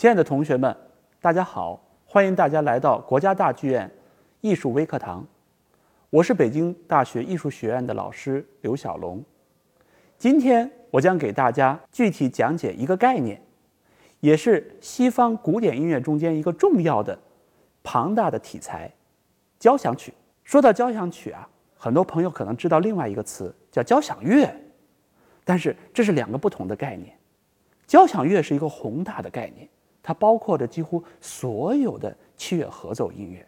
亲爱的同学们，大家好！欢迎大家来到国家大剧院艺术微课堂。我是北京大学艺术学院的老师刘小龙。今天我将给大家具体讲解一个概念，也是西方古典音乐中间一个重要的、庞大的题材——交响曲。说到交响曲啊，很多朋友可能知道另外一个词叫交响乐，但是这是两个不同的概念。交响乐是一个宏大的概念，它包括着几乎所有的器乐合奏音乐，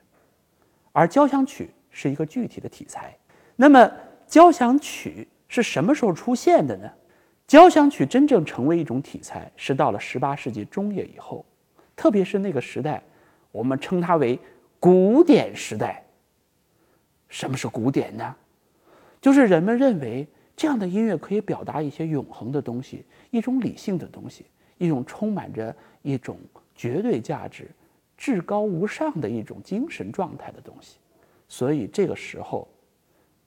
而交响曲是一个具体的题材。那么，交响曲是什么时候出现的呢？交响曲真正成为一种题材是到了十八世纪中叶以后，特别是那个时代，我们称它为古典时代。什么是古典呢？就是人们认为。这样的音乐可以表达一些永恒的东西，一种理性的东西，一种充满着一种绝对价值、至高无上的一种精神状态的东西。所以这个时候，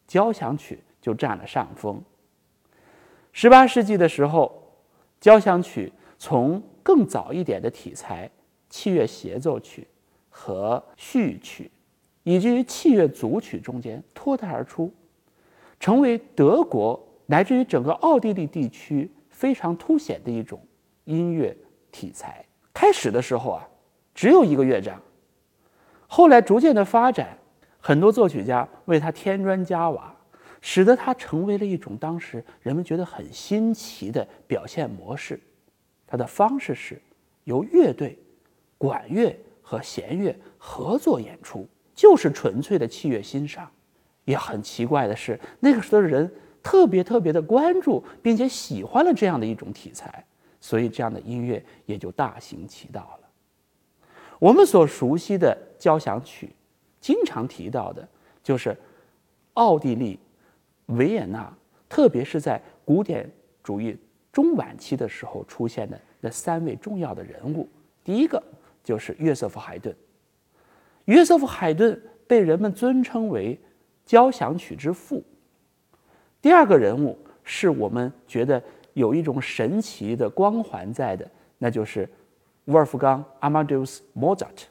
交响曲就占了上风。十八世纪的时候，交响曲从更早一点的题材——器乐协奏曲和序曲，以及器乐组曲中间脱胎而出。成为德国乃至于整个奥地利地区非常凸显的一种音乐题材。开始的时候啊，只有一个乐章，后来逐渐的发展，很多作曲家为它添砖加瓦，使得它成为了一种当时人们觉得很新奇的表现模式。它的方式是由乐队、管乐和弦乐合作演出，就是纯粹的器乐欣赏。也很奇怪的是，那个时候的人特别特别的关注，并且喜欢了这样的一种题材，所以这样的音乐也就大行其道了。我们所熟悉的交响曲，经常提到的就是奥地利维也纳，特别是在古典主义中晚期的时候出现的那三位重要的人物。第一个就是约瑟夫·海顿。约瑟夫·海顿被人们尊称为。交响曲之父。第二个人物是我们觉得有一种神奇的光环在的，那就是沃尔夫冈·阿马迪乌斯·莫扎特。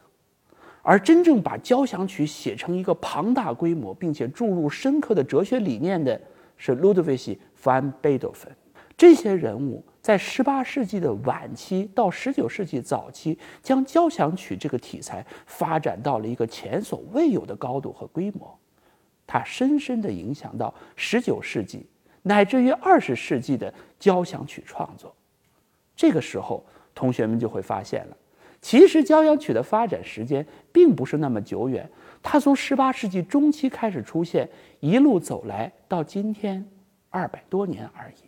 而真正把交响曲写成一个庞大规模，并且注入深刻的哲学理念的，是路德维希·范贝多芬。这些人物在18世纪的晚期到19世纪早期，将交响曲这个题材发展到了一个前所未有的高度和规模。它深深地影响到十九世纪乃至于二十世纪的交响曲创作。这个时候，同学们就会发现了，其实交响曲的发展时间并不是那么久远，它从十八世纪中期开始出现，一路走来到今天二百多年而已。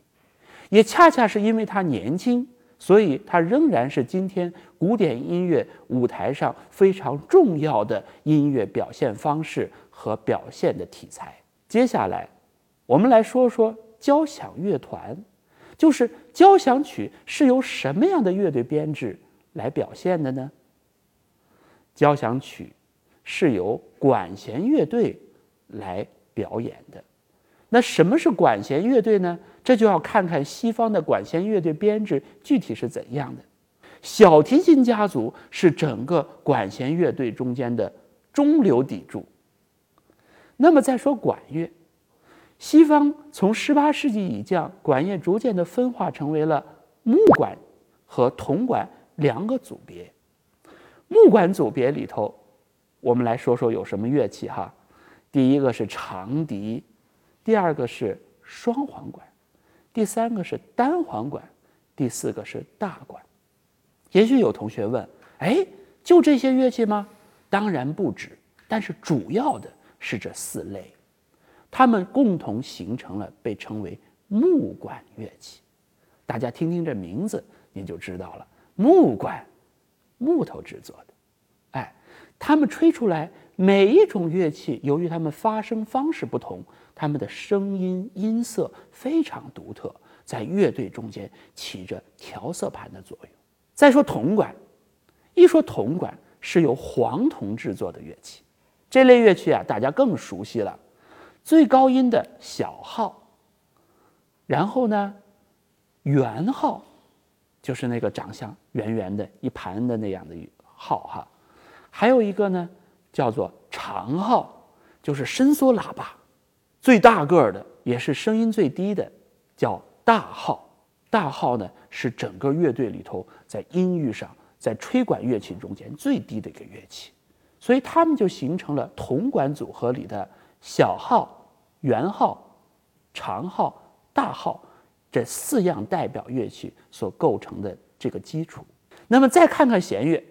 也恰恰是因为它年轻，所以它仍然是今天古典音乐舞台上非常重要的音乐表现方式。和表现的题材。接下来，我们来说说交响乐团，就是交响曲是由什么样的乐队编制来表现的呢？交响曲是由管弦乐队来表演的。那什么是管弦乐队呢？这就要看看西方的管弦乐队编制具体是怎样的。小提琴家族是整个管弦乐队中间的中流砥柱。那么再说管乐，西方从十八世纪以降，管乐逐渐的分化成为了木管和铜管两个组别。木管组别里头，我们来说说有什么乐器哈。第一个是长笛，第二个是双簧管，第三个是单簧管，第四个是大管。也许有同学问：哎，就这些乐器吗？当然不止，但是主要的。是这四类，它们共同形成了被称为木管乐器。大家听听这名字，你就知道了。木管，木头制作的。哎，它们吹出来，每一种乐器由于它们发声方式不同，它们的声音音色非常独特，在乐队中间起着调色盘的作用。再说铜管，一说铜管是由黄铜制作的乐器。这类乐器啊，大家更熟悉了，最高音的小号，然后呢，圆号，就是那个长相圆圆的一盘的那样的号哈。还有一个呢，叫做长号，就是伸缩喇叭，最大个儿的也是声音最低的，叫大号。大号呢是整个乐队里头在音域上，在吹管乐器中间最低的一个乐器，所以它们就形成了铜管组合里的小号、圆号、长号、大号这四样代表乐器所构成的这个基础。那么再看看弦乐。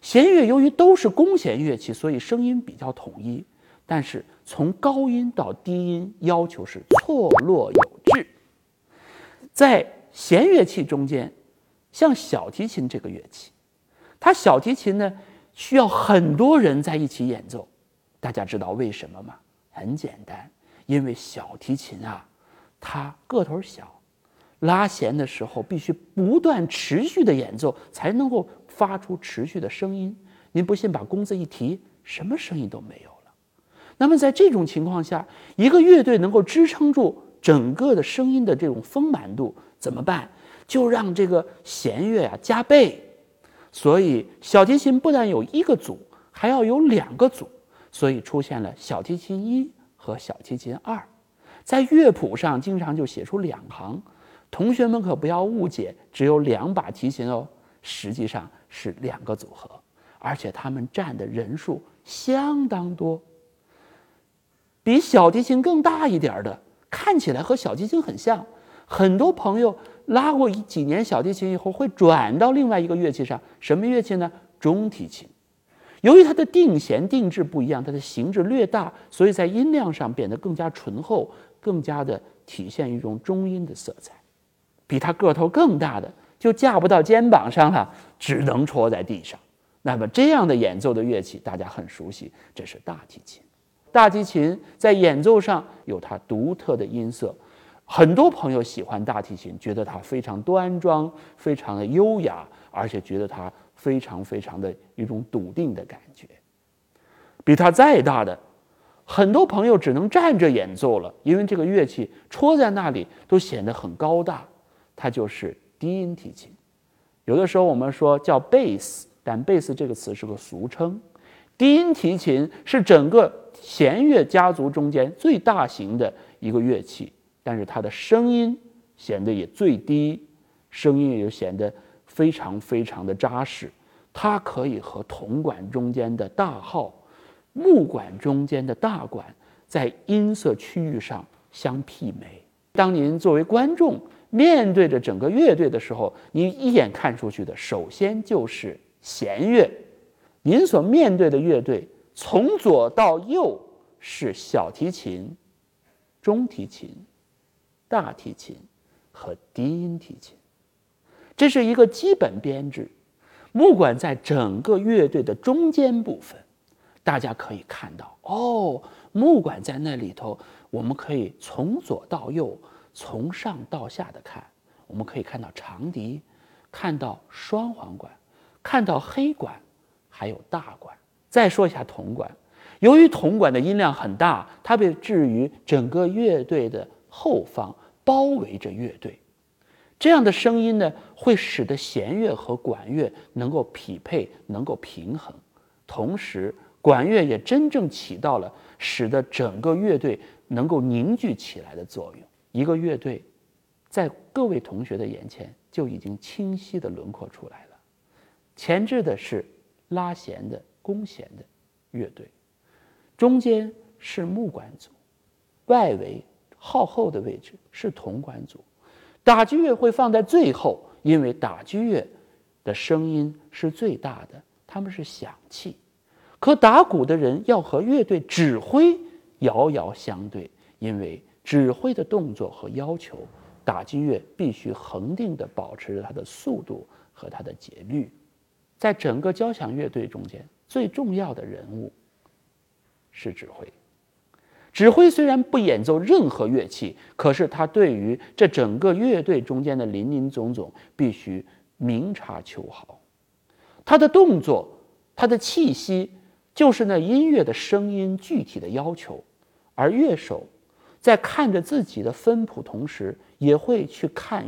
弦乐由于都是弓弦乐器，所以声音比较统一，但是从高音到低音要求是错落有致。在弦乐器中间，像小提琴这个乐器，它小提琴呢需要很多人在一起演奏。大家知道为什么吗？很简单，因为小提琴啊，它个头小，拉弦的时候必须不断持续的演奏才能够。发出持续的声音，您不信把弓子一提，什么声音都没有了。那么在这种情况下，一个乐队能够支撑住整个的声音的这种丰满度，怎么办？就让这个弦乐啊加倍。所以小提琴不但有一个组，还要有两个组，所以出现了小提琴一和小提琴二。在乐谱上经常就写出两行，同学们可不要误解，只有两把提琴哦，实际上。是两个组合，而且他们占的人数相当多，比小提琴更大一点的，看起来和小提琴很像。很多朋友拉过几年小提琴以后，会转到另外一个乐器上，什么乐器呢？中提琴。由于它的定弦定制不一样，它的形制略大，所以在音量上变得更加醇厚，更加的体现一种中音的色彩。比它个头更大的。就架不到肩膀上了，只能戳在地上。那么这样的演奏的乐器，大家很熟悉，这是大提琴。大提琴在演奏上有它独特的音色，很多朋友喜欢大提琴，觉得它非常端庄，非常的优雅，而且觉得它非常非常的一种笃定的感觉。比它再大的，很多朋友只能站着演奏了，因为这个乐器戳在那里都显得很高大。它就是。低音提琴，有的时候我们说叫贝斯，但贝斯这个词是个俗称。低音提琴是整个弦乐家族中间最大型的一个乐器，但是它的声音显得也最低，声音也就显得非常非常的扎实。它可以和铜管中间的大号、木管中间的大管在音色区域上相媲美。当您作为观众。面对着整个乐队的时候，您一眼看出去的，首先就是弦乐。您所面对的乐队，从左到右是小提琴、中提琴、大提琴和低音提琴，这是一个基本编制。木管在整个乐队的中间部分，大家可以看到，哦，木管在那里头，我们可以从左到右。从上到下的看，我们可以看到长笛，看到双簧管，看到黑管，还有大管。再说一下铜管，由于铜管的音量很大，它被置于整个乐队的后方，包围着乐队。这样的声音呢，会使得弦乐和管乐能够匹配，能够平衡。同时，管乐也真正起到了使得整个乐队能够凝聚起来的作用。一个乐队，在各位同学的眼前就已经清晰的轮廓出来了。前置的是拉弦的弓弦的乐队，中间是木管组，外围靠后的位置是铜管组。打击乐会放在最后，因为打击乐的声音是最大的，他们是响器。可打鼓的人要和乐队指挥遥遥相对，因为。指挥的动作和要求，打击乐必须恒定地保持着它的速度和它的节律。在整个交响乐队中间，最重要的人物是指挥。指挥虽然不演奏任何乐器，可是他对于这整个乐队中间的林林总总必须明察秋毫。他的动作，他的气息，就是那音乐的声音具体的要求，而乐手。在看着自己的分谱同时，也会去看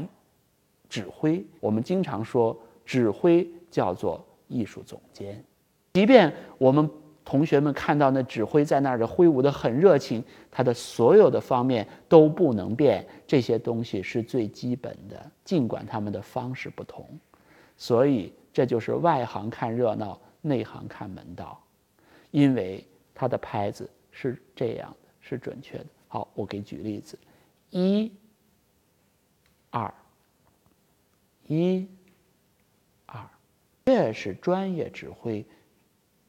指挥。我们经常说，指挥叫做艺术总监。即便我们同学们看到那指挥在那儿的挥舞的很热情，他的所有的方面都不能变。这些东西是最基本的，尽管他们的方式不同。所以这就是外行看热闹，内行看门道。因为他的拍子是这样的，是准确的。好，我给举例子：一、二、一、二，越是专业指挥。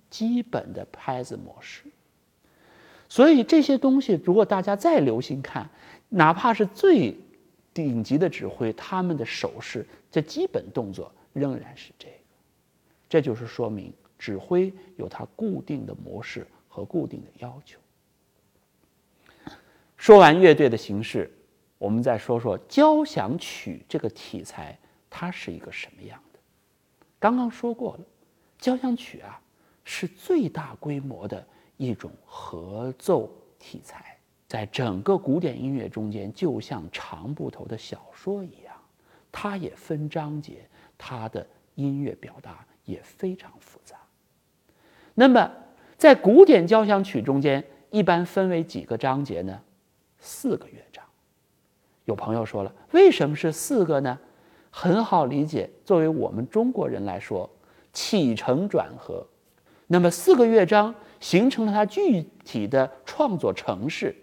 基本的拍子模式，所以这些东西，如果大家再留心看，哪怕是最顶级的指挥，他们的手势，这基本动作仍然是这个。这就是说明指挥有它固定的模式和固定的要求。说完乐队的形式，我们再说说交响曲这个题材，它是一个什么样的？刚刚说过了，交响曲啊。是最大规模的一种合奏题材，在整个古典音乐中间，就像长部头的小说一样，它也分章节，它的音乐表达也非常复杂。那么，在古典交响曲中间，一般分为几个章节呢？四个乐章。有朋友说了，为什么是四个呢？很好理解，作为我们中国人来说，起承转合。那么四个乐章形成了它具体的创作程式，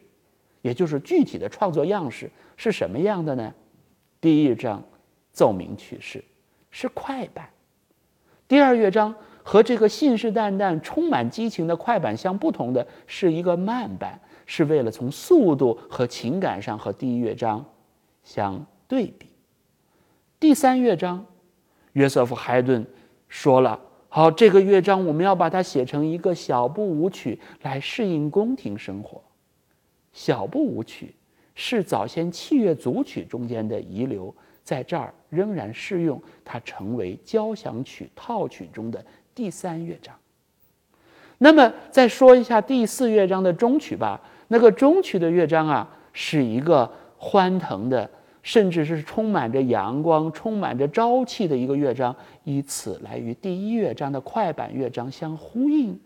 也就是具体的创作样式是什么样的呢？第一章奏鸣曲式是快板，第二乐章和这个信誓旦旦、充满激情的快板相不同的是一个慢板，是为了从速度和情感上和第一乐章相对比。第三乐章，约瑟夫·海顿说了。好，这个乐章我们要把它写成一个小步舞曲来适应宫廷生活。小步舞曲是早先器乐组曲中间的遗留，在这儿仍然适用，它成为交响曲套曲中的第三乐章。那么再说一下第四乐章的终曲吧。那个终曲的乐章啊，是一个欢腾的。甚至是充满着阳光、充满着朝气的一个乐章，以此来与第一乐章的快板乐章相呼应，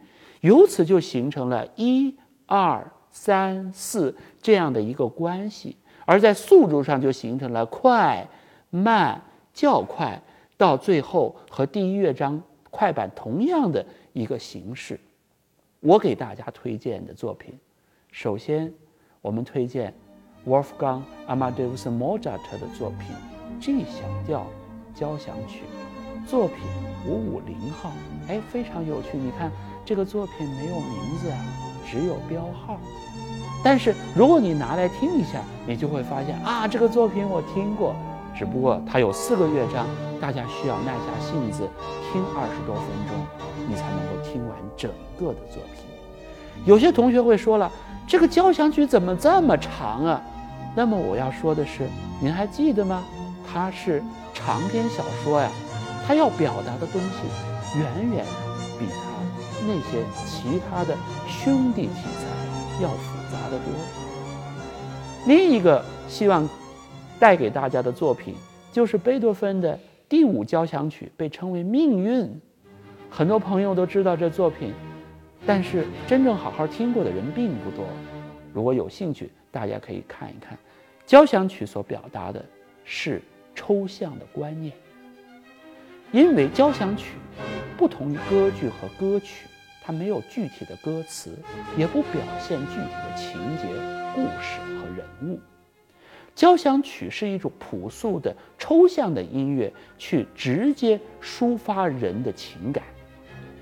由此就形成了一二三四这样的一个关系，而在速度上就形成了快慢较快，到最后和第一乐章快板同样的一个形式。我给大家推荐的作品，首先我们推荐。Wolfgang Amadeus Mozart 的作品 G 小调交响曲，作品五五零号，哎，非常有趣。你看这个作品没有名字啊，只有标号。但是如果你拿来听一下，你就会发现啊，这个作品我听过，只不过它有四个乐章，大家需要耐下性子听二十多分钟，你才能够听完整个的作品。有些同学会说了，这个交响曲怎么这么长啊？那么我要说的是，您还记得吗？它是长篇小说呀，它要表达的东西远远比它那些其他的兄弟题材要复杂的多。另一个希望带给大家的作品就是贝多芬的第五交响曲，被称为《命运》。很多朋友都知道这作品，但是真正好好听过的人并不多。如果有兴趣，大家可以看一看。交响曲所表达的是抽象的观念，因为交响曲不同于歌剧和歌曲，它没有具体的歌词，也不表现具体的情节、故事和人物。交响曲是一种朴素的抽象的音乐，去直接抒发人的情感，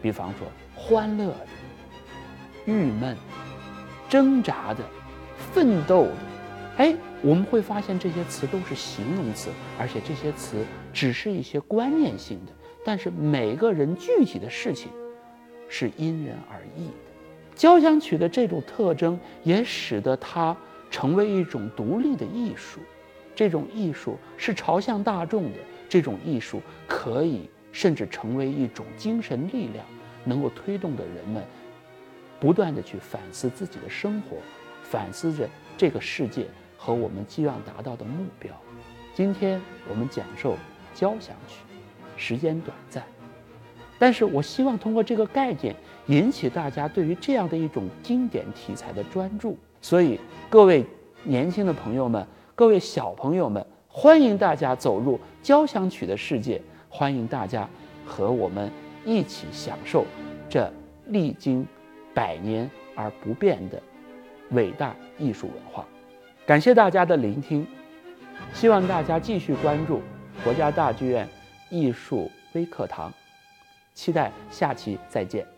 比方说欢乐的、郁闷、挣扎的、奋斗的。哎，我们会发现这些词都是形容词，而且这些词只是一些观念性的，但是每个人具体的事情是因人而异的。交响曲的这种特征也使得它成为一种独立的艺术，这种艺术是朝向大众的，这种艺术可以甚至成为一种精神力量，能够推动着人们不断的去反思自己的生活，反思着这个世界。和我们希望达到的目标，今天我们讲授交响曲，时间短暂，但是我希望通过这个概念引起大家对于这样的一种经典题材的专注。所以，各位年轻的朋友们，各位小朋友们，欢迎大家走入交响曲的世界，欢迎大家和我们一起享受这历经百年而不变的伟大艺术文化。感谢大家的聆听。希望大家继续关注国家大剧院艺术微课堂，期待下期再见。